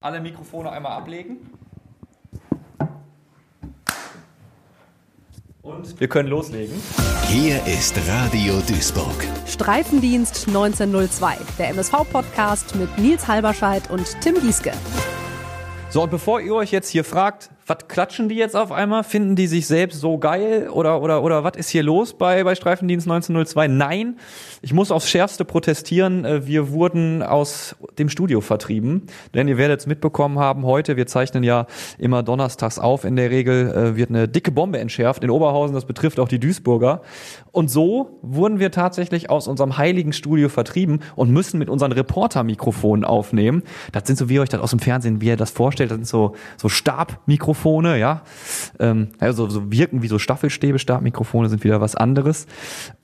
Alle Mikrofone einmal ablegen. Und wir können loslegen. Hier ist Radio Duisburg. Streifendienst 1902, der MSV-Podcast mit Nils Halberscheid und Tim Gieske. So, und bevor ihr euch jetzt hier fragt, was klatschen die jetzt auf einmal? Finden die sich selbst so geil? Oder, oder, oder was ist hier los bei, bei Streifendienst 1902? Nein, ich muss aufs Schärfste protestieren. Äh, wir wurden aus dem Studio vertrieben. Denn ihr werdet es mitbekommen haben heute, wir zeichnen ja immer donnerstags auf. In der Regel äh, wird eine dicke Bombe entschärft in Oberhausen. Das betrifft auch die Duisburger. Und so wurden wir tatsächlich aus unserem heiligen Studio vertrieben und müssen mit unseren Reporter-Mikrofonen aufnehmen. Das sind so, wie ihr euch das aus dem Fernsehen, wie ihr das vorstellt, das sind so, so Stabmikrofone Mikrofone, ja. Ähm, also so wirken wie so Staffelstäbe, Stabmikrofone sind wieder was anderes.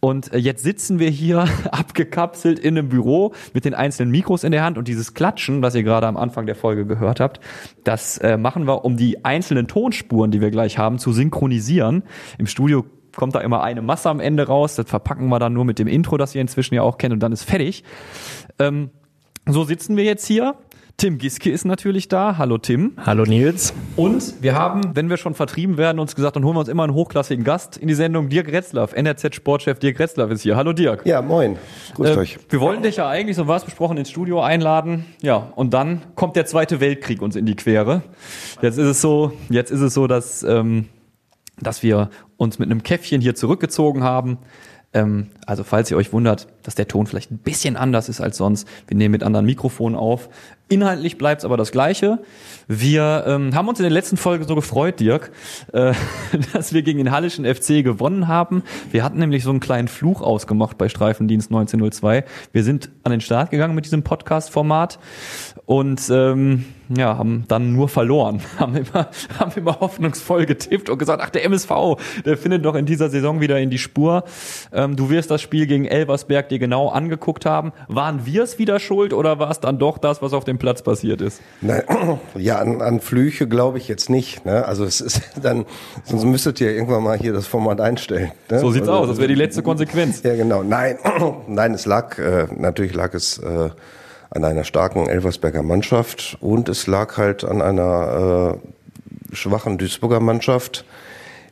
Und äh, jetzt sitzen wir hier abgekapselt in einem Büro mit den einzelnen Mikros in der Hand und dieses Klatschen, was ihr gerade am Anfang der Folge gehört habt, das äh, machen wir, um die einzelnen Tonspuren, die wir gleich haben, zu synchronisieren. Im Studio kommt da immer eine Masse am Ende raus. Das verpacken wir dann nur mit dem Intro, das ihr inzwischen ja auch kennt, und dann ist fertig. Ähm, so sitzen wir jetzt hier Tim Giske ist natürlich da. Hallo Tim. Hallo Nils. Und wir haben, wenn wir schon vertrieben werden, uns gesagt, dann holen wir uns immer einen hochklassigen Gast in die Sendung. Dirk Retzlaff, NRZ-Sportchef Dirk Retzlaff ist hier. Hallo Dirk. Ja, moin. Grüßt äh, euch. Wir wollten dich ja eigentlich, so war es besprochen, ins Studio einladen. Ja, und dann kommt der Zweite Weltkrieg uns in die Quere. Jetzt ist es so, jetzt ist es so, dass, ähm, dass wir uns mit einem Käffchen hier zurückgezogen haben. Ähm, also falls ihr euch wundert, dass der Ton vielleicht ein bisschen anders ist als sonst, wir nehmen mit anderen Mikrofonen auf. Inhaltlich bleibt es aber das Gleiche. Wir ähm, haben uns in der letzten Folge so gefreut, Dirk, äh, dass wir gegen den Hallischen FC gewonnen haben. Wir hatten nämlich so einen kleinen Fluch ausgemacht bei Streifendienst 1902. Wir sind an den Start gegangen mit diesem Podcast-Format und ähm, ja, haben dann nur verloren. Haben immer, haben immer hoffnungsvoll getippt und gesagt, ach, der MSV, der findet doch in dieser Saison wieder in die Spur. Ähm, du wirst das Spiel gegen Elversberg dir genau angeguckt haben. Waren wir es wieder schuld oder war es dann doch das, was auf dem Platz passiert ist? Nein, ja, an, an Flüche glaube ich jetzt nicht. Ne? Also es ist dann, sonst müsstet ihr irgendwann mal hier das Format einstellen. Ne? So sieht's also, aus, das wäre die letzte Konsequenz. Ja, genau. Nein, nein, es lag, äh, natürlich lag es äh, an einer starken Elversberger Mannschaft und es lag halt an einer äh, schwachen Duisburger Mannschaft,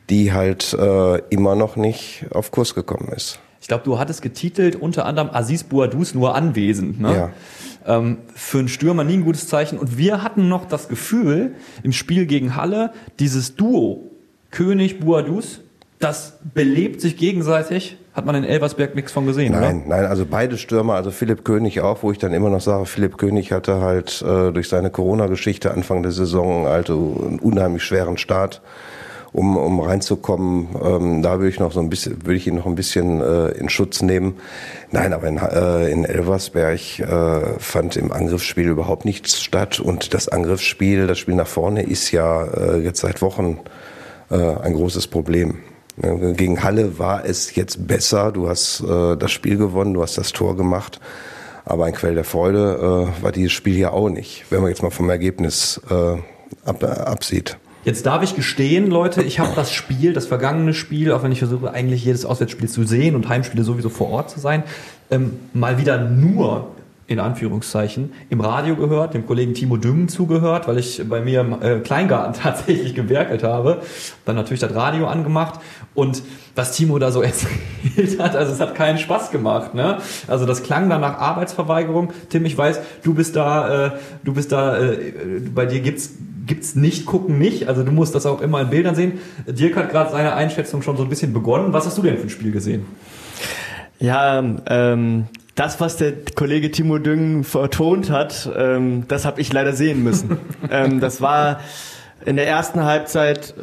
die halt äh, immer noch nicht auf Kurs gekommen ist. Ich glaube, du hattest getitelt unter anderem Aziz Bouadouz nur anwesend. Ne? Ja. Ähm, für einen Stürmer nie ein gutes Zeichen. Und wir hatten noch das Gefühl im Spiel gegen Halle, dieses Duo König Bouadouz, das belebt sich gegenseitig hat man in Elversberg nichts von gesehen, nein, oder? Nein, also beide Stürmer, also Philipp König auch, wo ich dann immer noch sage, Philipp König hatte halt äh, durch seine Corona-Geschichte Anfang der Saison also einen unheimlich schweren Start, um, um reinzukommen. Ähm, da würde ich noch so ein bisschen, würde ich ihn noch ein bisschen äh, in Schutz nehmen. Nein, aber in, äh, in Elversberg äh, fand im Angriffsspiel überhaupt nichts statt und das Angriffsspiel, das Spiel nach vorne ist ja äh, jetzt seit Wochen äh, ein großes Problem. Gegen Halle war es jetzt besser. Du hast äh, das Spiel gewonnen, du hast das Tor gemacht. Aber ein Quell der Freude äh, war dieses Spiel ja auch nicht, wenn man jetzt mal vom Ergebnis äh, ab, absieht. Jetzt darf ich gestehen, Leute, ich habe das Spiel, das vergangene Spiel, auch wenn ich versuche, eigentlich jedes Auswärtsspiel zu sehen und Heimspiele sowieso vor Ort zu sein, ähm, mal wieder nur in Anführungszeichen, im Radio gehört, dem Kollegen Timo Düngen zugehört, weil ich bei mir im äh, Kleingarten tatsächlich gewerkelt habe. Dann natürlich das Radio angemacht und was Timo da so erzählt hat, also es hat keinen Spaß gemacht. Ne? Also das klang dann nach Arbeitsverweigerung. Tim, ich weiß, du bist da, äh, du bist da, äh, bei dir gibt's gibt's nicht gucken nicht. Also du musst das auch immer in Bildern sehen. Dirk hat gerade seine Einschätzung schon so ein bisschen begonnen. Was hast du denn für ein Spiel gesehen? Ja, ähm, das, was der Kollege Timo Düngen vertont hat, ähm, das habe ich leider sehen müssen. ähm, das war in der ersten Halbzeit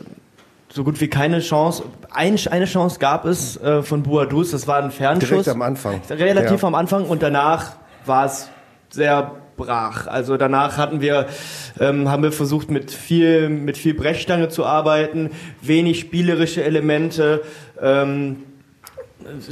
so gut wie keine Chance. Ein, eine Chance gab es äh, von Buadus, das war ein Fernschuss. Direkt am Anfang. Relativ ja. am Anfang und danach war es sehr brach. Also danach hatten wir, ähm, haben wir versucht mit viel, mit viel Brechstange zu arbeiten, wenig spielerische Elemente. Ähm,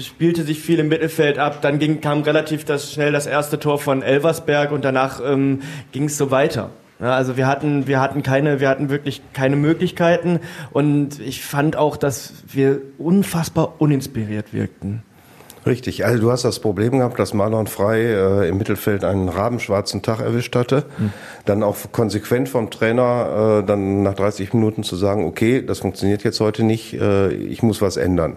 spielte sich viel im Mittelfeld ab. Dann ging, kam relativ das, schnell das erste Tor von Elversberg und danach ähm, ging es so weiter. Ja, also wir hatten, wir hatten keine, wir hatten wirklich keine Möglichkeiten und ich fand auch, dass wir unfassbar uninspiriert wirkten. Richtig, also du hast das Problem gehabt, dass Marlon Frey äh, im Mittelfeld einen rabenschwarzen Tag erwischt hatte. Mhm. Dann auch konsequent vom Trainer äh, dann nach 30 Minuten zu sagen, okay, das funktioniert jetzt heute nicht, äh, ich muss was ändern.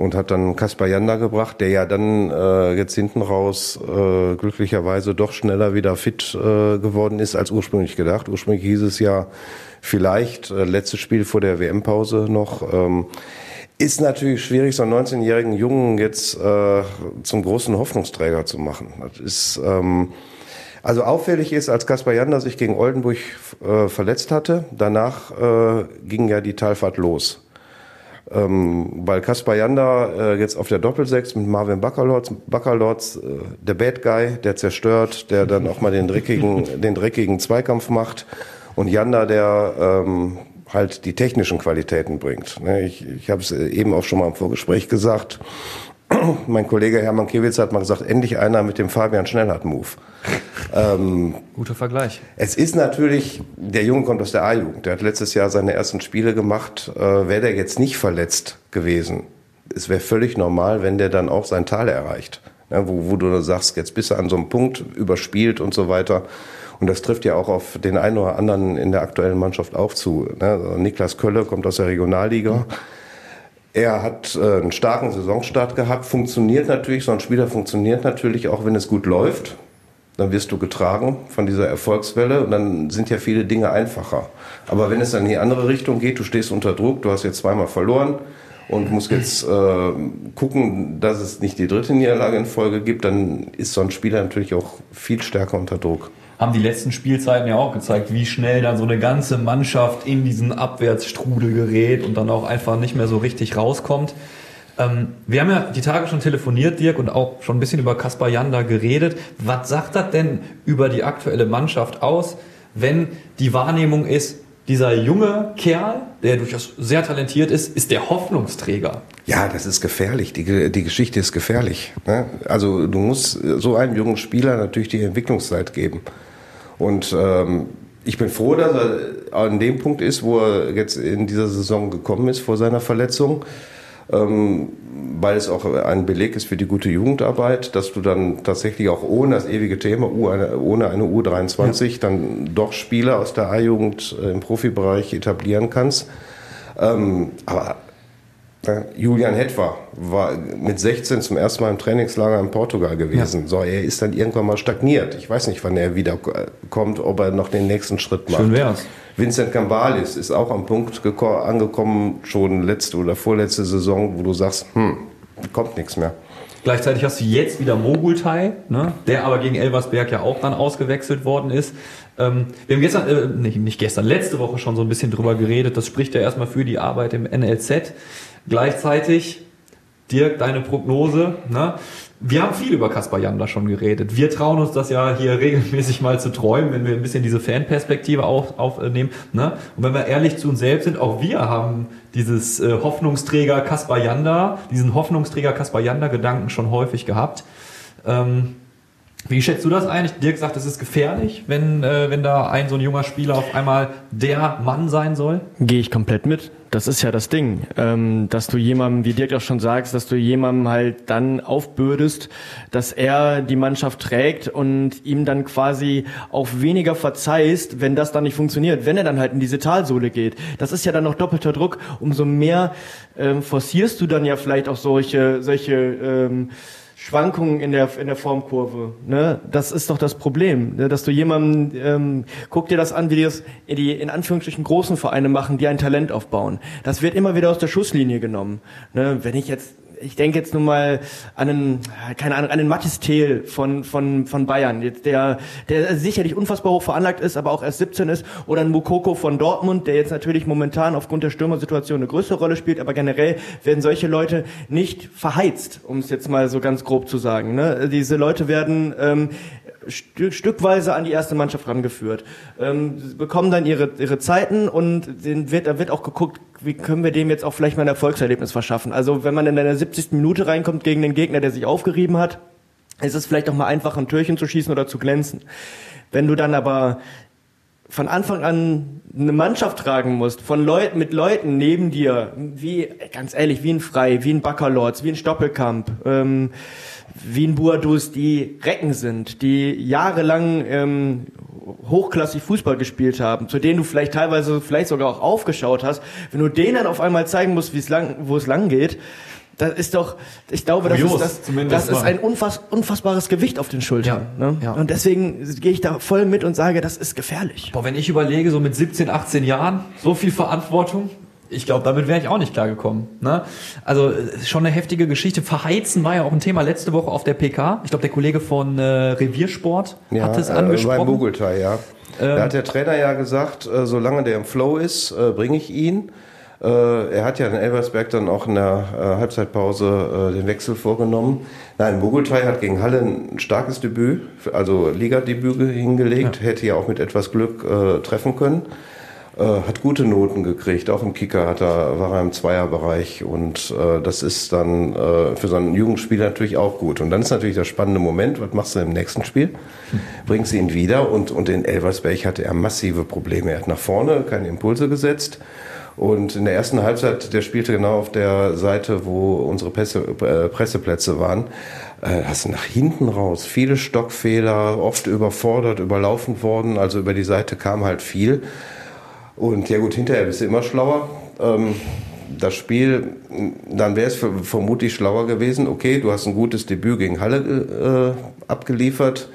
Und hat dann Kaspar Janda gebracht, der ja dann äh, jetzt hinten raus äh, glücklicherweise doch schneller wieder fit äh, geworden ist als ursprünglich gedacht. Ursprünglich hieß es ja vielleicht äh, letztes Spiel vor der WM-Pause noch. Ähm, ist natürlich schwierig, so einen 19-jährigen Jungen jetzt äh, zum großen Hoffnungsträger zu machen. Das ist, ähm, also auffällig ist, als Kaspar Janda sich gegen Oldenburg äh, verletzt hatte, danach äh, ging ja die Talfahrt los. Ähm, weil Kaspar Janda äh, jetzt auf der Doppelsechs mit Marvin Baccalords, Baccalords äh, der Bad Guy, der zerstört, der dann auch mal den dreckigen, den dreckigen Zweikampf macht und Janda, der ähm, halt die technischen Qualitäten bringt. Ne, ich, ich habe es eben auch schon mal im Vorgespräch gesagt. mein Kollege Hermann Kiewitz hat mal gesagt, endlich einer mit dem Fabian Schnellhardt-Move. Ähm, Guter Vergleich. Es ist natürlich, der Junge kommt aus der A-Jugend. Der hat letztes Jahr seine ersten Spiele gemacht. Äh, Wäre der jetzt nicht verletzt gewesen, es wäre völlig normal, wenn der dann auch sein Tal erreicht. Ja, wo, wo du sagst, jetzt bist du an so einem Punkt überspielt und so weiter. Und das trifft ja auch auf den einen oder anderen in der aktuellen Mannschaft auch zu. Ne? Also Niklas Kölle kommt aus der Regionalliga. Er hat äh, einen starken Saisonstart gehabt, funktioniert natürlich, so ein Spieler funktioniert natürlich auch, wenn es gut läuft. Dann wirst du getragen von dieser Erfolgswelle und dann sind ja viele Dinge einfacher. Aber wenn es dann in die andere Richtung geht, du stehst unter Druck, du hast jetzt zweimal verloren und musst jetzt äh, gucken, dass es nicht die dritte Niederlage in Folge gibt, dann ist so ein Spieler natürlich auch viel stärker unter Druck haben die letzten Spielzeiten ja auch gezeigt, wie schnell dann so eine ganze Mannschaft in diesen Abwärtsstrudel gerät und dann auch einfach nicht mehr so richtig rauskommt. Ähm, wir haben ja die Tage schon telefoniert, Dirk, und auch schon ein bisschen über Kaspar Janda geredet. Was sagt das denn über die aktuelle Mannschaft aus, wenn die Wahrnehmung ist, dieser junge Kerl, der durchaus sehr talentiert ist, ist der Hoffnungsträger. Ja, das ist gefährlich. Die, die Geschichte ist gefährlich. Ne? Also du musst so einem jungen Spieler natürlich die Entwicklungszeit geben. Und ähm, ich bin froh, dass er an dem Punkt ist, wo er jetzt in dieser Saison gekommen ist vor seiner Verletzung, ähm, weil es auch ein Beleg ist für die gute Jugendarbeit, dass du dann tatsächlich auch ohne das ewige Thema, ohne eine U23, ja. dann doch Spieler aus der A-Jugend äh, im Profibereich etablieren kannst. Ähm, aber Julian Hetwa war mit 16 zum ersten Mal im Trainingslager in Portugal gewesen. Ja. So, er ist dann irgendwann mal stagniert. Ich weiß nicht, wann er wieder kommt, ob er noch den nächsten Schritt macht. Schön wär's. Vincent Cambalis ist auch am Punkt angekommen, schon letzte oder vorletzte Saison, wo du sagst, hm, kommt nichts mehr. Gleichzeitig hast du jetzt wieder Mogultai, ne, der aber gegen Elversberg ja auch dann ausgewechselt worden ist. Ähm, wir haben gestern, äh, nicht, nicht gestern, letzte Woche schon so ein bisschen drüber geredet. Das spricht ja erstmal für die Arbeit im NLZ. Gleichzeitig, Dirk, deine Prognose. Ne? Wir haben viel über Kaspar Janda schon geredet. Wir trauen uns das ja hier regelmäßig mal zu träumen, wenn wir ein bisschen diese Fanperspektive auf, aufnehmen. Ne? Und wenn wir ehrlich zu uns selbst sind, auch wir haben dieses äh, Hoffnungsträger Kaspar Janda, diesen Hoffnungsträger Kaspar Janda Gedanken schon häufig gehabt. Ähm, wie schätzt du das eigentlich? Dirk sagt, es ist gefährlich, wenn, äh, wenn da ein so ein junger Spieler auf einmal der Mann sein soll? Gehe ich komplett mit. Das ist ja das Ding, ähm, dass du jemandem, wie Dirk auch schon sagst, dass du jemandem halt dann aufbürdest, dass er die Mannschaft trägt und ihm dann quasi auch weniger verzeihst, wenn das dann nicht funktioniert, wenn er dann halt in diese Talsohle geht. Das ist ja dann noch doppelter Druck. Umso mehr ähm, forcierst du dann ja vielleicht auch solche, solche ähm, Schwankungen in der, in der Formkurve. Ne? Das ist doch das Problem, ne? dass du jemanden, ähm, guck dir das an, wie die das in die in Anführungsstrichen großen Vereine machen, die ein Talent aufbauen. Das wird immer wieder aus der Schusslinie genommen. Ne? Wenn ich jetzt ich denke jetzt nun mal an einen, keine Ahnung, an den Mathis Thiel von, von, von Bayern, der, der sicherlich unfassbar hoch veranlagt ist, aber auch erst 17 ist, oder ein Mukoko von Dortmund, der jetzt natürlich momentan aufgrund der Stürmersituation eine größere Rolle spielt, aber generell werden solche Leute nicht verheizt, um es jetzt mal so ganz grob zu sagen. Ne? Diese Leute werden ähm, Stück, stückweise an die erste Mannschaft rangeführt, ähm, bekommen dann ihre, ihre Zeiten und den wird, da wird auch geguckt, wie können wir dem jetzt auch vielleicht mal ein Erfolgserlebnis verschaffen. Also wenn man in der 70. Minute reinkommt gegen den Gegner, der sich aufgerieben hat, ist es vielleicht auch mal einfach, ein Türchen zu schießen oder zu glänzen. Wenn du dann aber von Anfang an eine Mannschaft tragen musst, von Leuten, mit Leuten neben dir, wie, ganz ehrlich, wie ein Frei, wie ein Baccalords, wie ein Stoppelkamp, ähm, wie ein Buadus, die Recken sind, die jahrelang ähm, hochklassig Fußball gespielt haben, zu denen du vielleicht teilweise vielleicht sogar auch aufgeschaut hast, wenn du denen dann auf einmal zeigen musst, wie es lang, wo es lang geht, das ist doch, ich glaube, das Kurios, ist, das, das ist ein unfass, unfassbares Gewicht auf den Schultern. Ja, ne? ja. Und deswegen gehe ich da voll mit und sage, das ist gefährlich. Boah, wenn ich überlege, so mit 17, 18 Jahren, so viel Verantwortung, ich glaube, damit wäre ich auch nicht klargekommen. Ne? Also äh, schon eine heftige Geschichte. Verheizen war ja auch ein Thema letzte Woche auf der PK. Ich glaube, der Kollege von äh, Reviersport hat es äh, angesprochen. Beim Bugeltai, ja. da hat der Trainer ja gesagt, äh, solange der im Flow ist, äh, bringe ich ihn. Äh, er hat ja in Elversberg dann auch in der Halbzeitpause den Wechsel vorgenommen. Nein, Bugeltai hat gegen Halle ein starkes Debüt, also Ligadebüt hingelegt, hätte ja auch mit etwas Glück treffen können. Äh, hat gute Noten gekriegt, auch im Kicker hat er, war er im Zweierbereich und äh, das ist dann äh, für so einen Jugendspieler natürlich auch gut. Und dann ist natürlich der spannende Moment, was machst du im nächsten Spiel? Bringst du ihn wieder und, und in Elversberg hatte er massive Probleme. Er hat nach vorne keine Impulse gesetzt und in der ersten Halbzeit, der spielte genau auf der Seite, wo unsere Presse, äh, Presseplätze waren, äh, hast du nach hinten raus viele Stockfehler, oft überfordert, überlaufen worden, also über die Seite kam halt viel. Und ja gut, hinterher bist du immer schlauer. Ähm, das Spiel, dann wäre es ver- vermutlich schlauer gewesen, okay, du hast ein gutes Debüt gegen Halle äh, abgeliefert.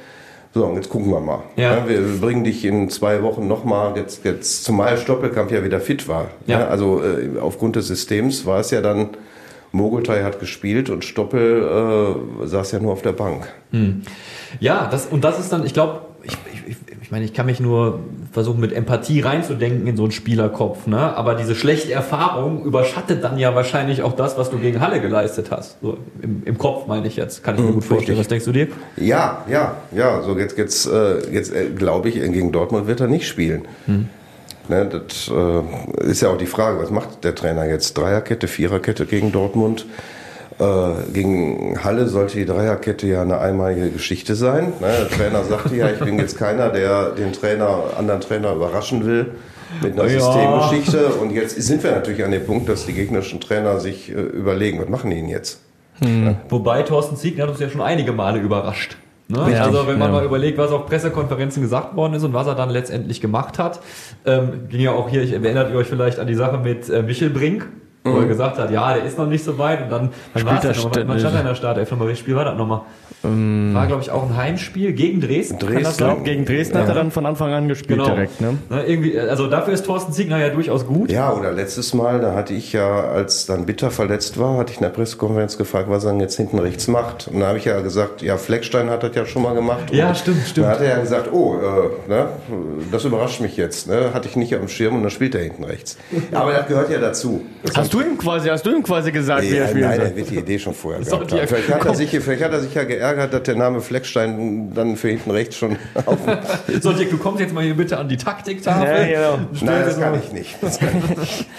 So, und jetzt gucken wir mal. Ja. wir bringen dich in zwei Wochen nochmal, jetzt, jetzt zumal Stoppelkamp ja wieder fit war. Ja. also äh, aufgrund des Systems war es ja dann, Mogultai hat gespielt und Stoppel äh, saß ja nur auf der Bank. Ja, das, und das ist dann, ich glaube, ich, ich, meine, ich kann mich nur versuchen, mit Empathie reinzudenken in so einen Spielerkopf, ne? Aber diese schlechte Erfahrung überschattet dann ja wahrscheinlich auch das, was du gegen Halle geleistet hast. So im, im Kopf meine ich jetzt. Kann ich mir gut vorstellen. Was denkst du dir? Ja, ja, ja. So jetzt, jetzt, äh, jetzt äh, glaube ich, gegen Dortmund wird er nicht spielen. Ne, das äh, ist ja auch die Frage, was macht der Trainer jetzt? Dreierkette, Viererkette gegen Dortmund? Äh, gegen Halle sollte die Dreierkette ja eine einmalige Geschichte sein. Ne, der Trainer sagte ja, ich bin jetzt keiner, der den Trainer, anderen Trainer überraschen will mit einer Ja. Systemgeschichte. Und jetzt sind wir natürlich an dem Punkt, dass die gegnerischen Trainer sich äh, überlegen, was machen die denn jetzt? Wobei Thorsten Siegner hat uns ja schon einige Male überrascht. Ne? Richtig, also wenn man ja. mal überlegt, was auf Pressekonferenzen gesagt worden ist und was er dann letztendlich gemacht hat, ähm, ging ja auch hier, ich erinnert ihr euch vielleicht an die Sache mit äh, Michel Brink, wo er gesagt hat, ja, der ist noch nicht so weit und dann, dann war es ja noch, st- man stand in der Startelf nochmal, welches Spiel war das nochmal? War, glaube ich, auch ein Heimspiel gegen Dresden. kann das Dresden. Glaube, sein? gegen Dresden hat er dann von Anfang an gespielt Genau. direkt. Ne? Ne, irgendwie, also dafür ist Thorsten Siegner ja durchaus gut. Ja, oder letztes Mal, da hatte ich ja, als dann Bitter verletzt war, hatte ich in der Pressekonferenz gefragt, was er denn jetzt hinten rechts macht. Und da habe ich ja gesagt, ja, Fleckstein hat das ja schon mal gemacht. Ja, Und stimmt, stimmt. Da hat er ja gesagt, oh, äh, ne, das überrascht mich jetzt. Ne? Hatte ich nicht auf dem Schirm und dann spielt er hinten rechts. Aber das gehört ja dazu. Das Hast du ihm quasi, hast du ihm quasi gesagt, wie er ja, spielen nein, er wird die Idee schon vorher gehabt haben. Vielleicht hat, er sich, vielleicht hat er sich ja geärgert, dass der Name Fleckstein dann für hinten rechts schon auf So, Dirk, du kommst jetzt mal hier bitte an die Taktiktafel. Ja, genau. Nein, das kann ich nicht. Das kann ich nicht.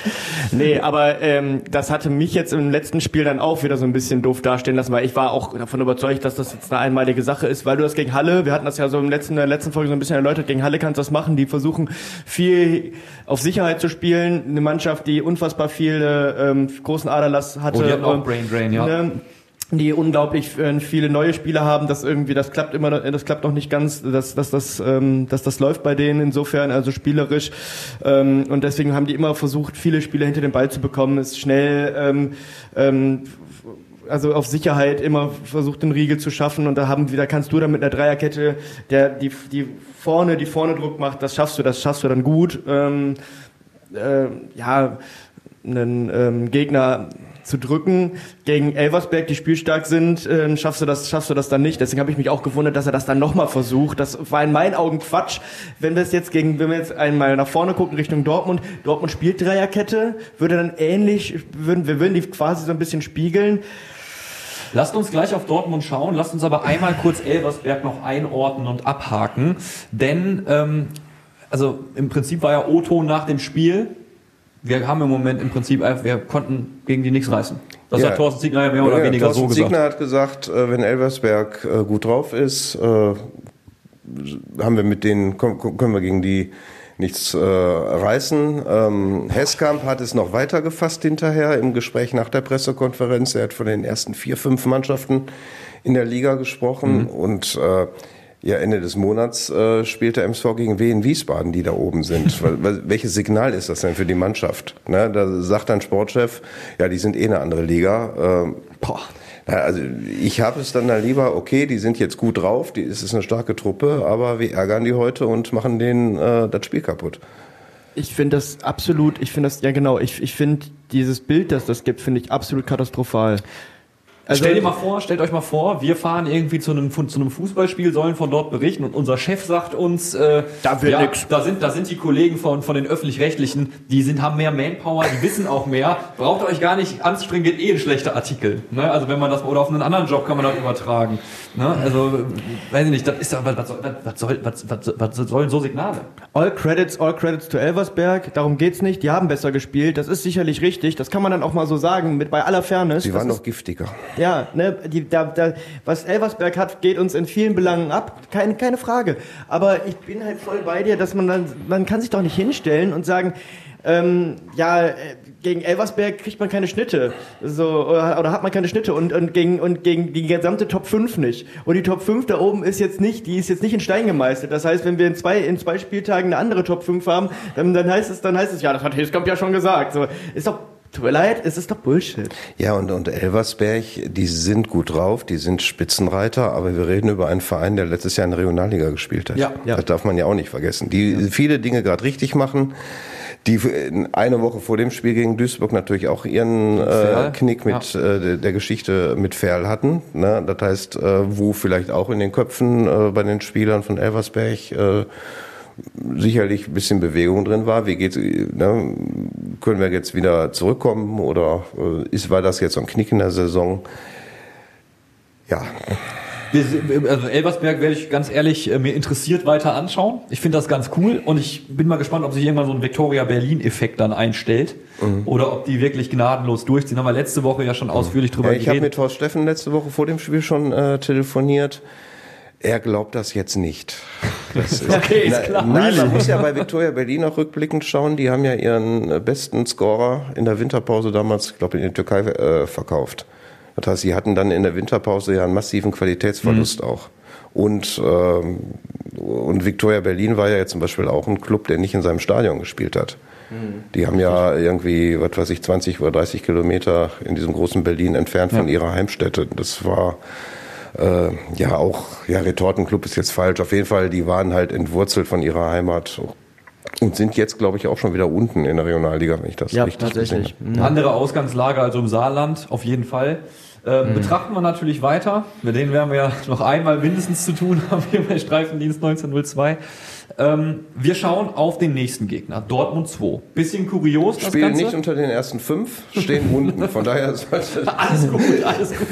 Nee, aber ähm, das hatte mich jetzt im letzten Spiel dann auch wieder so ein bisschen doof dastehen lassen, weil ich war auch davon überzeugt, dass das jetzt eine einmalige Sache ist, weil du das gegen Halle, wir hatten das ja so im letzten, in der letzten Folge so ein bisschen erläutert, gegen Halle kannst du das machen, die versuchen viel auf Sicherheit zu spielen, eine Mannschaft, die unfassbar viele ähm, großen Aderlass hatte. Oh, die hatten auch ähm, Brain Drain, ja. ne, die unglaublich äh, viele neue Spieler haben, das irgendwie, das klappt immer, das klappt noch nicht ganz, dass, dass, das, ähm, dass das läuft bei denen insofern, also spielerisch. Ähm, und deswegen haben die immer versucht, viele Spieler hinter den Ball zu bekommen, ist schnell, ähm, ähm, also auf Sicherheit immer versucht, den Riegel zu schaffen. Und da haben wir, da kannst du dann mit einer Dreierkette, der, die, die vorne, die vorne Druck macht, das schaffst du, das schaffst du dann gut. Ähm, äh, ja, einen ähm, Gegner zu drücken. Gegen Elversberg, die spielstark sind, äh, schaffst du das, schaffst du das dann nicht. Deswegen habe ich mich auch gewundert, dass er das dann nochmal versucht. Das war in meinen Augen Quatsch. Wenn wir es jetzt gegen, wenn wir jetzt einmal nach vorne gucken Richtung Dortmund, Dortmund spielt Dreierkette, würde dann ähnlich, würden, wir würden die quasi so ein bisschen spiegeln. Lasst uns gleich auf Dortmund schauen, lasst uns aber einmal kurz Elversberg noch einordnen und abhaken, denn ähm, also im Prinzip war ja Otto nach dem Spiel, wir haben im Moment im Prinzip, einfach- wir konnten gegen die nichts reißen. Das Ja. hat Thorsten Siegner ja mehr oder Ja, weniger Thorsten so gesagt. Siegner hat gesagt, äh, wenn Elversberg äh, gut drauf ist, äh, haben wir mit denen, können wir gegen die nichts äh, reißen. Ähm, Heskamp hat es noch weiter gefasst hinterher im Gespräch nach der Pressekonferenz. Er hat von den ersten vier, fünf Mannschaften in der Liga gesprochen Mhm. und äh, ja, Ende des Monats äh, spielt der MSV gegen Wien Wiesbaden, die da oben sind. Welches Signal ist das denn für die Mannschaft? Ne, da sagt ein Sportchef, ja, die sind eh eine andere Liga. Ähm, Boah. Also ich habe es dann da lieber, okay, die sind jetzt gut drauf, die, es ist eine starke Truppe, aber wir ärgern die heute und machen denen äh, das Spiel kaputt. Ich finde das absolut, ich finde das, ja genau, ich, ich finde dieses Bild, das das gibt, finde ich absolut katastrophal. Also, Stell dir mal vor, stellt euch mal vor, wir fahren irgendwie zu einem, zu einem Fußballspiel, sollen von dort berichten und unser Chef sagt uns, äh, Da wird ja, nix. Da sind, da sind die Kollegen von, von den Öffentlich-Rechtlichen, die sind, haben mehr Manpower, die wissen auch mehr. Braucht euch gar nicht anstrengen, geht eh ein schlechter Artikel. Ne? Also wenn man das, oder auf einen anderen Job kann man das übertragen. Ne? Also, weiß ich nicht, das ist doch, was, was, soll- was, soll, was, was, was sollen so Signale? All credits, all credits to Elversberg. Darum geht's nicht. Die haben besser gespielt. Das ist sicherlich richtig. Das kann man dann auch mal so sagen, mit bei aller Fairness. Die waren noch giftiger. Ja, ne, die, da, da, was Elversberg hat, geht uns in vielen Belangen ab, keine, keine Frage. Aber ich bin halt voll bei dir, dass man dann, man kann sich doch nicht hinstellen und sagen, ähm, ja, äh, gegen Elversberg kriegt man keine Schnitte, so oder, oder hat man keine Schnitte und, und gegen und gegen die gesamte Top 5 nicht. Und die Top 5 da oben ist jetzt nicht, die ist jetzt nicht in Stein gemeißelt. Das heißt, wenn wir in zwei in zwei Spieltagen eine andere Top 5 haben, dann, dann heißt es dann heißt es ja, das hat Hilskamp ja schon gesagt. So ist doch Tut mir leid, es ist doch Bullshit. Ja, und, und Elversberg, die sind gut drauf, die sind Spitzenreiter, aber wir reden über einen Verein, der letztes Jahr in der Regionalliga gespielt hat. Ja. Ja. Das darf man ja auch nicht vergessen. Die viele Dinge gerade richtig machen, die eine Woche vor dem Spiel gegen Duisburg natürlich auch ihren äh. Knick mit äh, der- der Geschichte mit Ferl hatten. Ne? Das heißt, äh, wo vielleicht auch in den Köpfen äh, bei den Spielern von Elversberg äh, sicherlich ein bisschen Bewegung drin war. Wie geht's, ne, können wir jetzt wieder zurückkommen oder äh, ist, war das jetzt so ein Knick in der Saison? Ja, also Elversberg werde ich ganz ehrlich äh, mir interessiert weiter anschauen. Ich finde das ganz cool und ich bin mal gespannt, ob sich irgendwann so ein Victoria Berlin-Effekt dann einstellt oder ob die wirklich gnadenlos durchziehen. Haben wir letzte Woche ja schon ausführlich drüber ja ich habe geredet. mit Horst Steffen letzte Woche vor dem Spiel schon äh, telefoniert. Er glaubt das jetzt nicht. Ist, Okay, ist Na- klar. Nein, man muss ja bei Victoria Berlin auch rückblickend schauen. Die haben ja ihren äh, besten Scorer in der Winterpause damals, ich glaube, in die Türkei äh, verkauft. Das heißt, sie hatten dann in der Winterpause ja einen massiven Qualitätsverlust Mhm. auch. Und, ähm, und Victoria Berlin war ja jetzt zum Beispiel auch ein Club, der nicht in seinem Stadion gespielt hat. Mhm. Die haben ja irgendwie, was weiß ich, 20 oder 30 Kilometer in diesem großen Berlin entfernt von ihrer Heimstätte. Das war äh, ja auch, ja, Retortenclub ist jetzt falsch. Auf jeden Fall, die waren halt entwurzelt von ihrer Heimat und sind jetzt, glaube ich, auch schon wieder unten in der Regionalliga, wenn ich das Ja, richtig tatsächlich. gesehen Andere Ausgangslage also im Saarland, auf jeden Fall. Ähm, Betrachten wir natürlich weiter. Mit denen werden wir ja noch einmal mindestens zu tun haben hier bei Streifendienst 1902. Ähm, wir schauen auf den nächsten Gegner, Dortmund 2. Bisschen kurios das Spielen Ganze. nicht unter den ersten fünf, stehen unten. Von daher sollte alles gut, alles gut.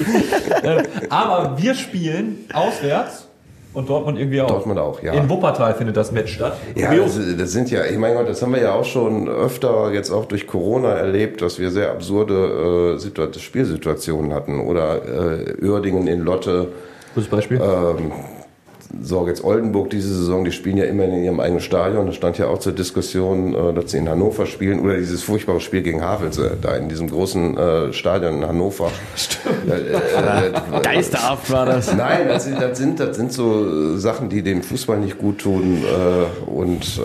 ähm, aber wir spielen auswärts und Dortmund irgendwie auch. Dortmund auch, ja. In Wuppertal findet das Match statt. Ja, das, das sind ja, ich meine Gott, das haben wir ja auch schon öfter jetzt auch durch Corona erlebt, dass wir sehr absurde äh, Situa- Spielsituationen hatten. Oder äh, Uerdingen in Lotte, Gutes Beispiel. ähm, so jetzt Oldenburg diese Saison, die spielen ja immer in ihrem eigenen Stadion. Das stand ja auch zur Diskussion, äh, dass sie in Hannover spielen. Oder dieses furchtbare Spiel gegen Havelse, da in diesem großen äh, Stadion in Hannover. Stimmt. Äh, äh, Geisterhaft war das. Nein, das sind, das, sind, das sind so Sachen, die dem Fußball nicht gut tun und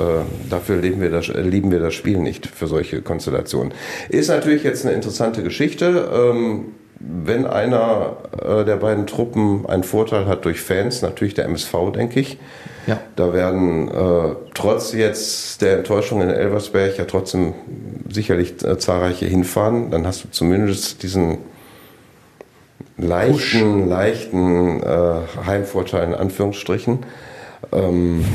dafür lieben wir, das, lieben wir das Spiel nicht für solche Konstellationen. Ist natürlich jetzt eine interessante Geschichte. Ähm, wenn einer äh, der beiden Truppen einen Vorteil hat durch Fans, natürlich der MSV, denke ich. Ja. Da werden äh, trotz jetzt der Enttäuschung in Elversberg ja trotzdem sicherlich äh, zahlreiche hinfahren. Dann hast du zumindest diesen leichten, leichten äh, Heimvorteil in Anführungsstrichen. Ähm,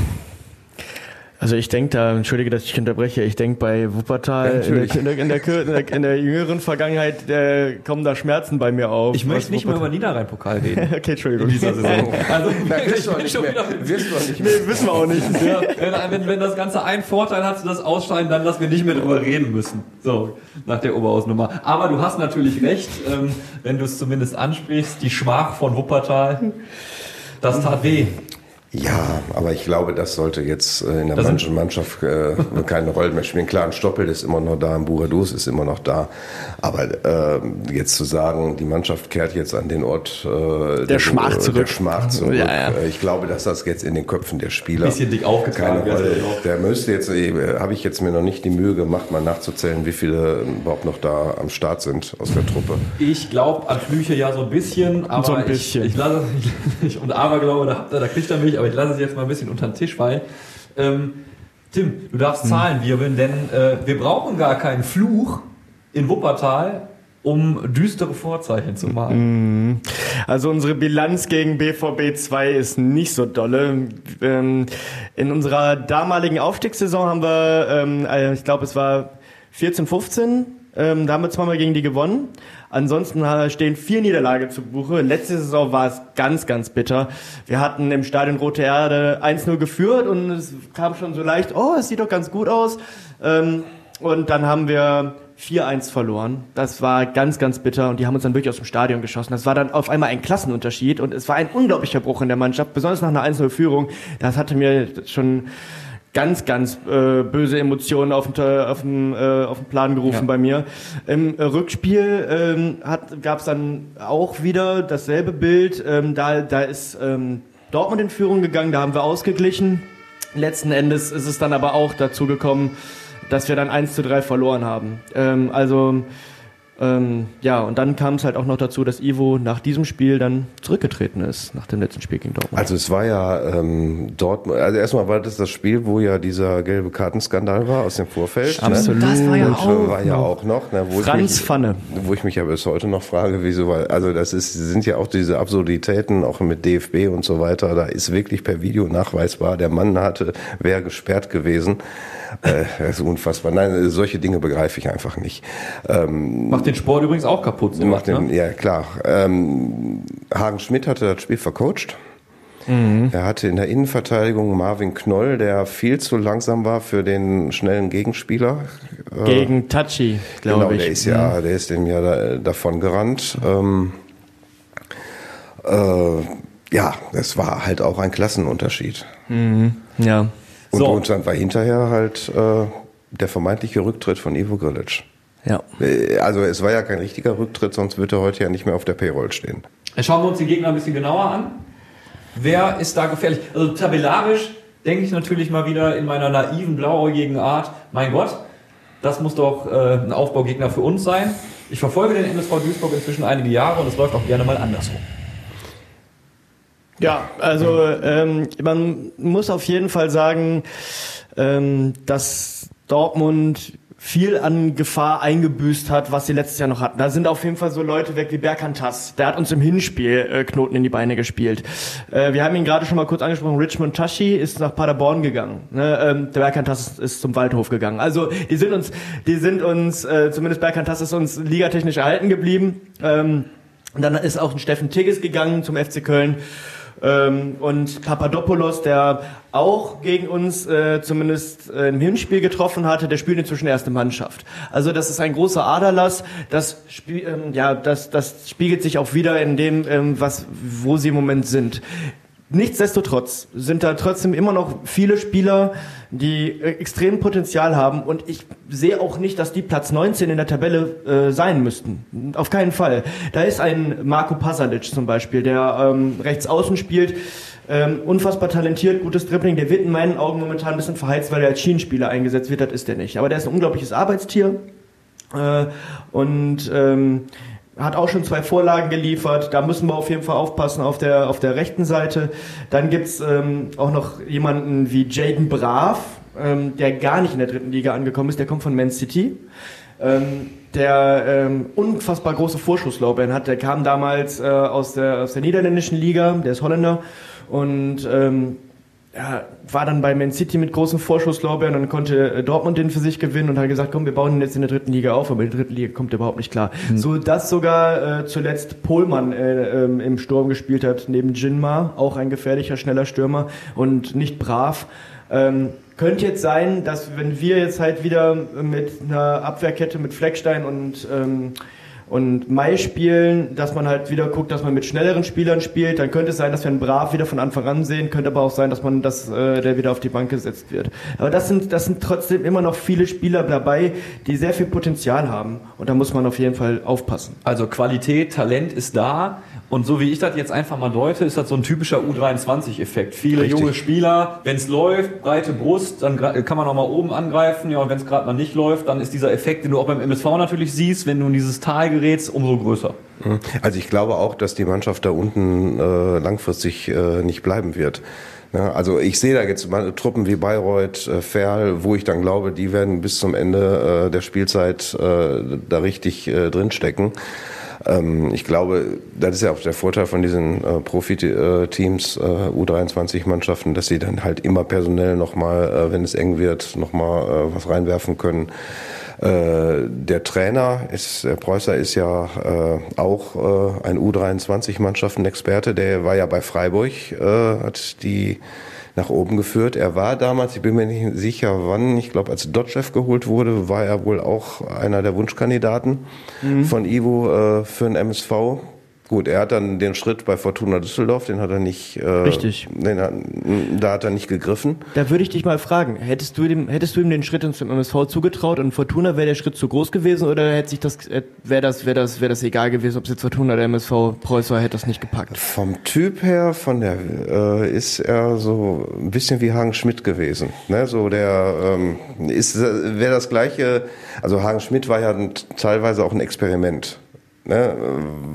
Also ich denke da, entschuldige, dass ich unterbreche, ich denke bei Wuppertal in, Natürlich. der, in, der, in, der, in, der, in der jüngeren Vergangenheit äh, kommen da Schmerzen bei mir auf. Ich möchte nicht mehr über Wuppertal- Niederrhein-Pokal reden. Okay, Entschuldigung. in dieser Saison. Also, na, ich nicht schon mehr. wieder Wirst du auch nicht mehr. Nee, wissen wir auch nicht. Ja, wenn, wenn, wenn das Ganze einen Vorteil hat, das Ausscheiden, dann dass wir nicht mehr drüber reden müssen. So, nach der Oberhausnummer. Aber du hast natürlich recht, ähm, wenn du es zumindest ansprichst, die Schmach von Wuppertal, das tat weh. Ja, aber ich glaube, das sollte jetzt äh, in der manchen Mannschaft äh, keine Rolle mehr spielen. Klar, ein Stoppel ist immer noch da, ein Buradus ist immer noch da. Aber äh, jetzt zu sagen, die Mannschaft kehrt jetzt an den Ort äh, der, Schmach äh, zurück. Der Schmach zurück. Ja, ja. Äh, Ich glaube, dass das jetzt in den Köpfen der Spieler Bisschen dick aufgetragen keine wird, Rolle. genau. Der müsste jetzt, äh, habe ich jetzt mir noch nicht die Mühe gemacht, mal nachzuzählen, wie viele überhaupt noch da am Start sind aus der Truppe. Ich glaube an Flüche ja so ein bisschen, aber So ein bisschen. Ich, ich lasse ich, und Aberglaube, da, da kriegt er mich, aber ich lasse es jetzt mal ein bisschen unter den Tisch fallen. Ähm, Tim, du darfst Zahlen wirbeln, denn äh, wir brauchen gar keinen Fluch in Wuppertal, um düstere Vorzeichen zu malen. Also unsere Bilanz gegen BVB 2 ist nicht so dolle. Ähm, in unserer damaligen Aufstiegssaison haben wir, ähm, äh, ich glaube es war 14, 15, ähm, da haben wir zweimal gegen die gewonnen. Ansonsten äh, stehen vier Niederlagen zu Buche. Letzte Saison war es ganz, ganz bitter. Wir hatten im Stadion Rote Erde 1-0 geführt und es kam schon so leicht, oh, es sieht doch ganz gut aus. Ähm, und dann haben wir 4-1 verloren. Das war ganz, ganz bitter und die haben uns dann wirklich aus dem Stadion geschossen. Das war dann auf einmal ein Klassenunterschied und es war ein unglaublicher Bruch in der Mannschaft, besonders nach einer 1-0-Führung. Das hatte mir schon ganz, ganz äh, böse Emotionen auf den, auf den, äh, auf den Plan gerufen Ja. bei mir. Im äh, Rückspiel ähm, gab es dann auch wieder dasselbe Bild. Ähm, da, da ist ähm, Dortmund in Führung gegangen, da haben wir ausgeglichen. Letzten Endes ist es dann aber auch dazu gekommen, dass wir dann 1 zu 3 verloren haben. Ähm, also ähm, ja, und dann kam es halt auch noch dazu, dass Ivo nach diesem Spiel dann zurückgetreten ist, nach dem letzten Spiel gegen Dortmund. Also es war ja ähm, dort, also erstmal war das das Spiel, wo ja dieser gelbe Kartenskandal war aus dem Vorfeld. Absolut. Ne? Das war ja Und, auch äh, war ja noch. auch noch. Ne, wo Franz ich mich, Pfanne. Wo ich mich ja bis heute noch frage, wieso, weil, also das ist, sind ja auch diese Absurditäten, auch mit DFB und so weiter, da ist wirklich per Video nachweisbar, der Mann hatte, wäre gesperrt gewesen. Äh, das ist unfassbar. Nein, solche Dinge begreife ich einfach nicht. Ähm, Macht den Sport übrigens auch kaputt. So Macht den, ne? Ja, klar. Ähm, Hagen Schmidt hatte das Spiel vercoacht. Er hatte in der Innenverteidigung Marvin Knoll, der viel zu langsam war für den schnellen Gegenspieler. Äh, Gegen Tachi, glaube genau, ich. der ist ja, der ist dem ja da, davon gerannt. Ähm, äh, ja, das war halt auch ein Klassenunterschied. Ja. Und, So. dann war hinterher halt äh, der vermeintliche Rücktritt von Ivo Grilic. Ja. Äh, Also es war ja kein richtiger Rücktritt, sonst würde er heute ja nicht mehr auf der Payroll stehen. Jetzt Schauen wir uns die Gegner ein bisschen genauer an. Wer ist da gefährlich? Also tabellarisch denke ich natürlich mal wieder in meiner naiven, blauäugigen Art, mein Gott, das muss doch äh, ein Aufbaugegner für uns sein. Ich verfolge den MSV Duisburg inzwischen einige Jahre und es läuft auch gerne mal andersrum. Ja, also ähm, man muss auf jeden Fall sagen, ähm, dass Dortmund viel an Gefahr eingebüßt hat, was sie letztes Jahr noch hatten. Da sind auf jeden Fall so Leute weg wie Berkantas. Der hat uns im Hinspiel äh, Knoten in die Beine gespielt. Äh, wir haben ihn gerade schon mal kurz angesprochen. Richmond Tashi ist nach Paderborn gegangen. Ne? Ähm, der Berkantas ist, zum Waldhof gegangen. Also die sind uns, die sind uns, äh, zumindest Berkantas ist uns ligatechnisch erhalten geblieben. Ähm, dann ist auch ein Steffen Tigges gegangen zum FC Köln. Ähm, und Papadopoulos, der auch gegen uns äh, zumindest äh, im Hinspiel getroffen hatte, der spielt inzwischen erste Mannschaft. Also das ist ein großer Aderlass. Das, ähm, ja, das, das spiegelt sich auch wieder in dem, ähm, was, wo sie im Moment sind. Nichtsdestotrotz sind da trotzdem immer noch viele Spieler, die äh, extrem Potenzial haben und ich sehe auch nicht, dass die Platz 19 in der Tabelle äh, sein müssten. Auf keinen Fall. Da ist ein Marco Pasalic zum Beispiel, der ähm, rechts außen spielt, ähm, unfassbar talentiert, gutes Dribbling. Der wird in meinen Augen momentan ein bisschen verheizt, weil er als Schienenspieler eingesetzt wird. Das ist der nicht. Aber der ist ein unglaubliches Arbeitstier äh, und ähm, hat auch schon zwei Vorlagen geliefert. Da müssen wir auf jeden Fall aufpassen auf der, auf der rechten Seite. Dann gibt's ähm, auch noch jemanden wie Jaden Brav, ähm, der gar nicht in der dritten Liga angekommen ist. Der kommt von Man City. Ähm, der ähm, unfassbar große Vorschusslorbeeren hat. Der kam damals äh, aus, der, aus der niederländischen Liga, der ist Holländer und ähm, ja, war dann bei Man City mit großen Vorschusslorbeeren und konnte äh, Dortmund den für sich gewinnen und hat gesagt, komm, wir bauen ihn jetzt in der dritten Liga auf, aber in der dritten Liga kommt er überhaupt nicht klar. So dass sogar äh, zuletzt Pohlmann äh, ähm, im Sturm gespielt hat, neben Jinma, auch ein gefährlicher, schneller Stürmer und nicht brav. Ähm, könnte jetzt sein, dass wenn wir jetzt halt wieder mit einer Abwehrkette mit Fleckstein und ähm, und Mai spielen, dass man halt wieder guckt, dass man mit schnelleren Spielern spielt. Dann könnte es sein, dass wir einen Brav wieder von Anfang an sehen, könnte aber auch sein, dass man dass äh, der wieder auf die Bank gesetzt wird. Aber das sind das sind trotzdem immer noch viele Spieler dabei, die sehr viel Potenzial haben und da muss man auf jeden Fall aufpassen. Also Qualität, Talent ist da. Und so wie ich das jetzt einfach mal deute, ist das so ein typischer U23-Effekt. Viele Richtig. junge Spieler, wenn es läuft, breite Brust, dann kann man auch mal oben angreifen. Ja, und wenn es gerade mal nicht läuft, dann ist dieser Effekt, den du auch beim MSV natürlich siehst, wenn du in dieses Tal gerätst, umso größer. Also ich glaube auch, dass die Mannschaft da unten äh, langfristig äh, nicht bleiben wird. Ja, also ich sehe da jetzt mal Truppen wie Bayreuth, äh, Ferl, wo ich dann glaube, die werden bis zum Ende äh, der Spielzeit äh, da richtig äh, drinstecken. Ähm, ich glaube, das ist ja auch der Vorteil von diesen äh, Profi-Teams, äh, U23-Mannschaften, dass sie dann halt immer personell nochmal, äh, wenn es eng wird, nochmal äh, was reinwerfen können. Äh, der Trainer ist, der Preußer ist ja äh, auch äh, ein U23-Mannschaften-Experte. Der war ja bei Freiburg, äh, hat die nach oben geführt. Er war damals, ich bin mir nicht sicher wann, ich glaube als Dodge-Chef geholt wurde, war er wohl auch einer der Wunschkandidaten von Ivo äh, für den MSV. Gut, er hat dann den Schritt bei Fortuna Düsseldorf, den hat er nicht, äh, Richtig. Den hat, da hat er nicht gegriffen. Da würde ich dich mal fragen, hättest du, dem, hättest du ihm den Schritt ins MSV zugetraut und Fortuna wäre der Schritt zu groß gewesen oder hätte sich das, wäre das, wäre das, wäre das egal gewesen, ob es jetzt Fortuna oder MSV Preußer hätte das nicht gepackt? Vom Typ her, von der äh, ist er so ein bisschen wie Hagen Schmidt gewesen. Ne? So der ähm, ist wäre das gleiche. Also Hagen Schmidt war ja ein, teilweise auch ein Experiment. Ne?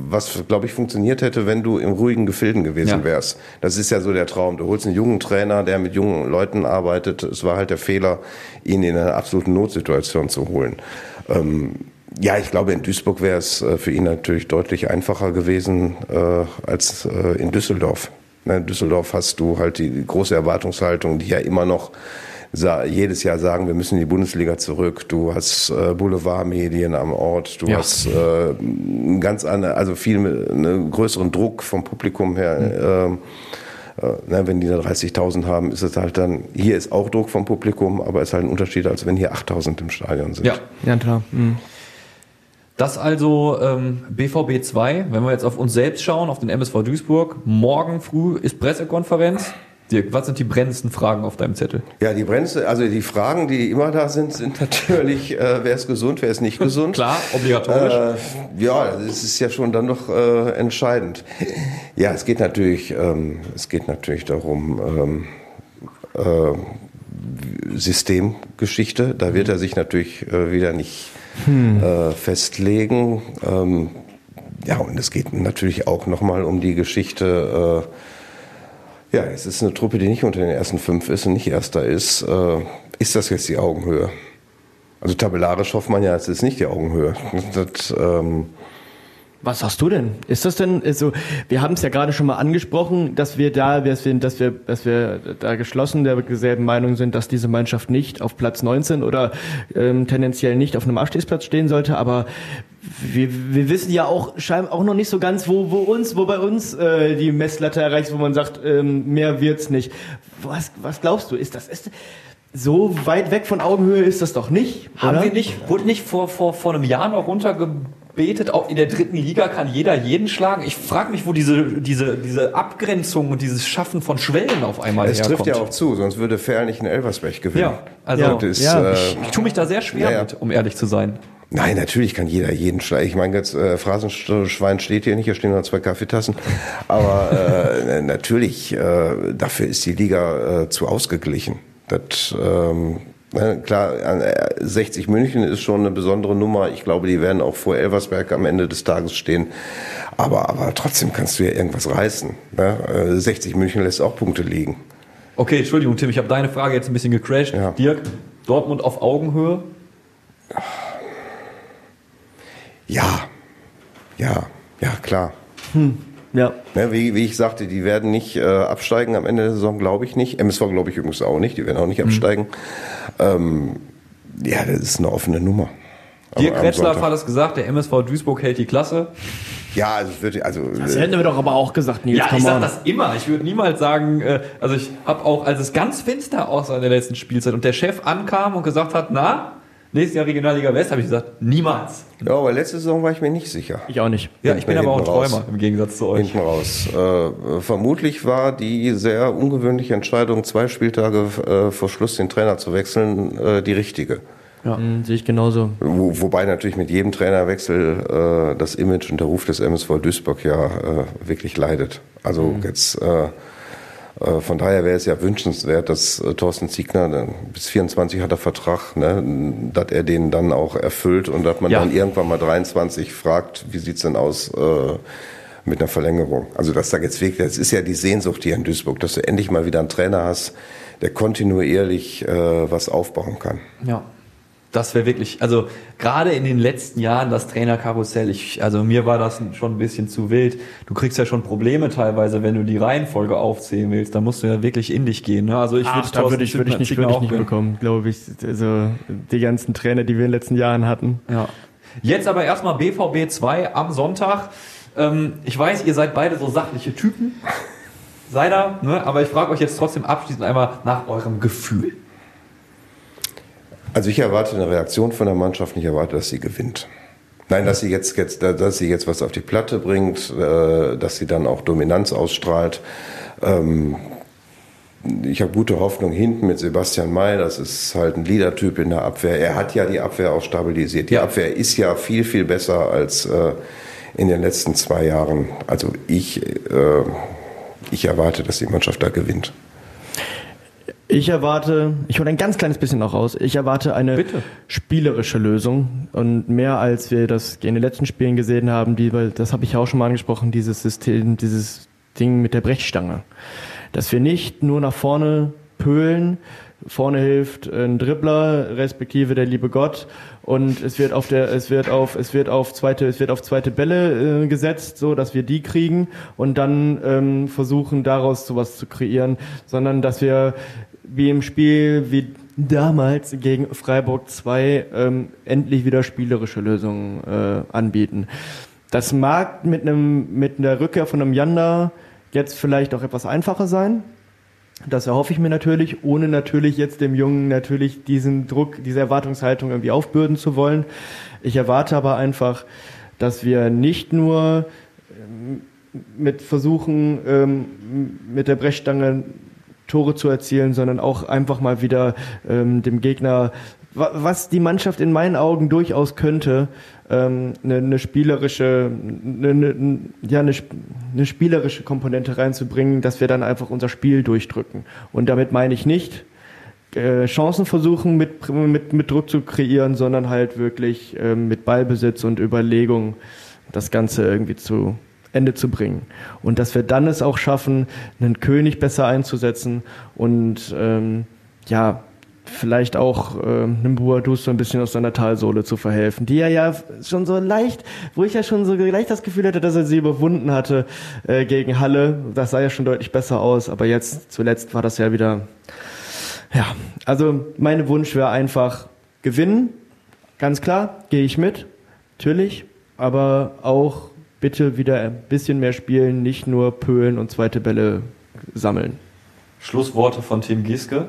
Was glaube ich funktioniert hätte, wenn du im ruhigen Gefilden gewesen Ja. wärst. Das ist ja so der Traum. Du holst einen jungen Trainer, der mit jungen Leuten arbeitet. Es war halt der Fehler, ihn in einer absoluten Notsituation zu holen. Ähm, ja, ich glaube, in Duisburg wäre es äh, für ihn natürlich deutlich einfacher gewesen äh, als äh, in Düsseldorf. Ne, In Düsseldorf hast du halt die große Erwartungshaltung, die ja immer noch jedes Jahr sagen, wir müssen in die Bundesliga zurück. Du hast äh, Boulevardmedien am Ort, du Ja. hast äh, einen ganz andere, also viel einen größeren Druck vom Publikum her. ähm, äh, na, wenn die da 30.000 haben, ist es halt dann, hier ist auch Druck vom Publikum, aber es ist halt ein Unterschied, als wenn hier 8.000 im Stadion sind. Ja. Ja, klar. Mhm. Das also ähm, BVB 2. Wenn wir jetzt auf uns selbst schauen, auf den MSV Duisburg, morgen früh ist Pressekonferenz. Dirk, was sind die brennendsten Fragen auf deinem Zettel? Ja, die Bremse, also die Fragen, die immer da sind, sind natürlich, äh, wer ist gesund, wer ist nicht gesund. Klar, obligatorisch. Äh, ja, das ist ja schon dann doch äh, entscheidend. Ja, es geht natürlich, ähm, es geht natürlich darum, ähm, äh, Systemgeschichte. Da wird er sich natürlich äh, wieder nicht äh, festlegen. Ähm, ja, und es geht natürlich auch nochmal um die Geschichte. Äh, ja, es ist eine Truppe, die nicht unter den ersten fünf ist und nicht erster ist. Äh, ist das jetzt die Augenhöhe? Also tabellarisch hofft man ja, es ist nicht die Augenhöhe. Das, ähm, Was sagst du denn? Ist das denn, also, wir haben es ja gerade schon mal angesprochen, dass wir da, dass wir, dass wir, dass wir da geschlossen derselben Meinung sind, dass diese Mannschaft nicht auf Platz 19 oder ähm, tendenziell nicht auf einem Abstiegsplatz stehen sollte, aber wir, wir wissen ja auch scheinbar auch noch nicht so ganz, wo, wo uns, wo bei uns äh, die Messlatte erreicht, wo man sagt, ähm, mehr wird's nicht. Was, was glaubst du? Ist das ist so weit weg von Augenhöhe ist das doch nicht? Haben oder? wir nicht, wurde nicht vor, vor, vor einem Jahr noch runtergebetet, auch in der dritten Liga kann jeder jeden schlagen? Ich frage mich, wo diese, diese, diese Abgrenzung und dieses Schaffen von Schwellen auf einmal es herkommt. trifft ja auch zu, sonst würde Ferl nicht in Elversberg gewinnen. Ja, also Ja. Das Ja. äh, ich tue mich da sehr schwer Ja, mit, um ehrlich zu sein. Nein, natürlich kann jeder jeden schlagen. Ich meine, jetzt äh, Phrasenschwein steht hier nicht, hier stehen nur zwei Kaffeetassen. Aber äh, natürlich, äh, dafür ist die Liga äh, zu ausgeglichen. Das, ähm, klar, äh, 60 München ist schon eine besondere Nummer. Ich glaube, die werden auch vor Elversberg am Ende des Tages stehen. Aber, aber trotzdem kannst du ja irgendwas reißen. Ne? Äh, 60 München lässt auch Punkte liegen. Okay, Entschuldigung, Tim, ich habe deine Frage jetzt ein bisschen gecrashed. Ja. Dirk, Dortmund auf Augenhöhe? Ja, ja, ja, klar. Ja. Ne, wie, wie ich sagte, die werden nicht äh, absteigen am Ende der Saison, glaube ich nicht. MSV glaube ich übrigens auch nicht, die werden auch nicht absteigen. Ähm, ja, das ist eine offene Nummer. Dirk Retzlaff hat es gesagt, der MSV Duisburg hält die Klasse. Ja, also es wird, also Das äh, hätten wir doch aber auch gesagt, Nils. Ja, ich come sag on. das immer. Ich würde niemals sagen, äh, also ich habe auch, als es ganz finster aussah in der letzten Spielzeit und der Chef ankam und gesagt hat, na, nächstes Jahr Regionalliga West, habe ich gesagt, niemals. Ja, aber letzte Saison war ich mir nicht sicher. Ich auch nicht. Ja, ich bin aber auch ein raus. Träumer im Gegensatz zu euch. Hinten raus. Äh, vermutlich war die sehr ungewöhnliche Entscheidung, zwei Spieltage äh, vor Schluss den Trainer zu wechseln, äh, die richtige. Hm, sehe ich genauso. Wo, wobei natürlich mit jedem Trainerwechsel äh, das Image und der Ruf des MSV Duisburg ja äh, wirklich leidet. Also jetzt äh, äh, von daher wäre es ja wünschenswert, dass äh, Thorsten Ziegner äh, bis 24 hat er Vertrag, ne, dass er den dann auch erfüllt und dass man Ja. dann irgendwann mal 23 fragt, wie sieht's denn aus äh, mit einer Verlängerung. Also dass da jetzt wirklich, das ist ja die Sehnsucht hier in Duisburg, dass du endlich mal wieder einen Trainer hast, der kontinuierlich äh, was aufbauen kann. Ja. Das wäre wirklich, also gerade in den letzten Jahren das Trainerkarussell, ich, also mir war das schon ein bisschen zu wild. Du kriegst ja schon Probleme teilweise, wenn du die Reihenfolge aufzählen willst. Da musst du ja wirklich in dich gehen. Ne? Also ich Ach, da würde ich, würde ich nicht, würde ich nicht bekommen, glaube ich. Also die ganzen Trainer, die wir in den letzten Jahren hatten. Ja. Jetzt aber erstmal BVB 2 am Sonntag. Ähm, ich weiß, ihr seid beide so sachliche Typen. Seid ihr, ne? aber ich frage euch jetzt trotzdem abschließend einmal nach eurem Gefühl. Also ich erwarte eine Reaktion von der Mannschaft, nicht erwarte, dass sie gewinnt. Nein, dass sie jetzt, jetzt, dass sie jetzt was auf die Platte bringt, äh, dass sie dann auch Dominanz ausstrahlt. Ähm, ich habe gute Hoffnung hinten mit Sebastian May. Das ist halt ein Leadertyp in der Abwehr. Er hat ja die Abwehr auch stabilisiert. Die. Abwehr ist ja viel, viel besser als äh, in den letzten zwei Jahren. Also ich, äh, ich erwarte, dass die Mannschaft da gewinnt. Ich erwarte, ich hole ein ganz kleines bisschen noch raus, ich erwarte eine Bitte. spielerische Lösung und mehr als wir das in den letzten Spielen gesehen haben, die, weil das habe ich ja auch schon mal angesprochen, dieses System, dieses Ding mit der Brechstange. Dass wir nicht nur nach vorne pölen, vorne hilft ein Dribbler, respektive der liebe Gott und es wird auf der, es wird auf, es wird auf zweite, es wird auf zweite Bälle äh, gesetzt, so dass wir die kriegen und dann ähm, versuchen daraus sowas zu kreieren, sondern dass wir wie im Spiel wie damals gegen Freiburg 2 ähm, endlich wieder spielerische Lösungen äh, anbieten. Das mag mit einem mit der Rückkehr von einem Yanda jetzt vielleicht auch etwas einfacher sein. Das erhoffe ich mir natürlich, ohne natürlich jetzt dem Jungen natürlich diesen Druck, diese Erwartungshaltung irgendwie aufbürden zu wollen. Ich erwarte aber einfach, dass wir nicht nur ähm, mit versuchen, ähm, mit der Brechstange Tore zu erzielen, sondern auch einfach mal wieder ähm, dem Gegner, wa- was die Mannschaft in meinen Augen durchaus könnte, ähm, eine, eine spielerische, eine, eine, ja, eine, eine spielerische Komponente reinzubringen, dass wir dann einfach unser Spiel durchdrücken. Und damit meine ich nicht, äh, Chancen versuchen mit, mit, mit Druck zu kreieren, sondern halt wirklich ähm, mit Ballbesitz und Überlegung das Ganze irgendwie zu Ende zu bringen. Und dass wir dann es auch schaffen, einen König besser einzusetzen und ähm, ja, vielleicht auch ähm, einem Boadus so ein bisschen aus seiner Talsohle zu verhelfen, die er ja schon so leicht, wo ich ja schon so leicht das Gefühl hatte, dass er sie überwunden hatte äh, gegen Halle. Das sah ja schon deutlich besser aus, aber jetzt zuletzt war das ja wieder ja, also mein Wunsch wäre einfach gewinnen, ganz klar, gehe ich mit, natürlich, aber auch bitte wieder ein bisschen mehr spielen, nicht nur pölen und zweite Bälle sammeln. Schlussworte von Tim Gieske.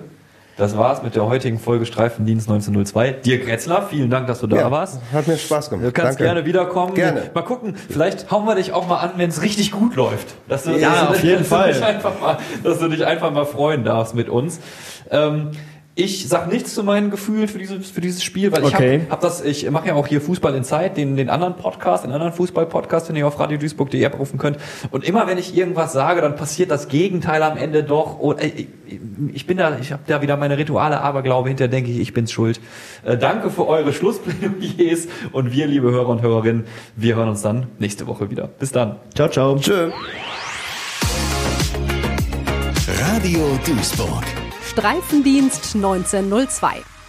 Das war's mit der heutigen Folge Streifendienst 1902. Dirk Retzler, vielen Dank, dass du da Ja, warst. Hat mir Spaß gemacht. Du kannst Danke. gerne wiederkommen. Gerne. Mal gucken, vielleicht hauen wir dich auch mal an, wenn es richtig gut läuft. Dass du, Ja, dass du, auf jeden dass Fall. Du dich einfach mal, dass du dich einfach mal freuen darfst mit uns. Ähm, ich sag nichts zu meinen Gefühlen für dieses, für dieses Spiel, weil ich Okay. hab, hab das, ich mache ja auch hier Fußball in Zeit, den, den anderen Podcast, den anderen Fußball-Podcast, den ihr auf radioduisburg.de abrufen könnt. Und immer wenn ich irgendwas sage, dann passiert das Gegenteil am Ende doch. Und, äh, ich bin da, ich habe da wieder meine Rituale, Aberglaube hinter, denke ich, ich bin's schuld. Äh, danke für eure Schlussplädoyers und wir, liebe Hörer und Hörerinnen, wir hören uns dann nächste Woche wieder. Bis dann. Ciao, ciao. Tschö. Radio Duisburg. Streifendienst 1902.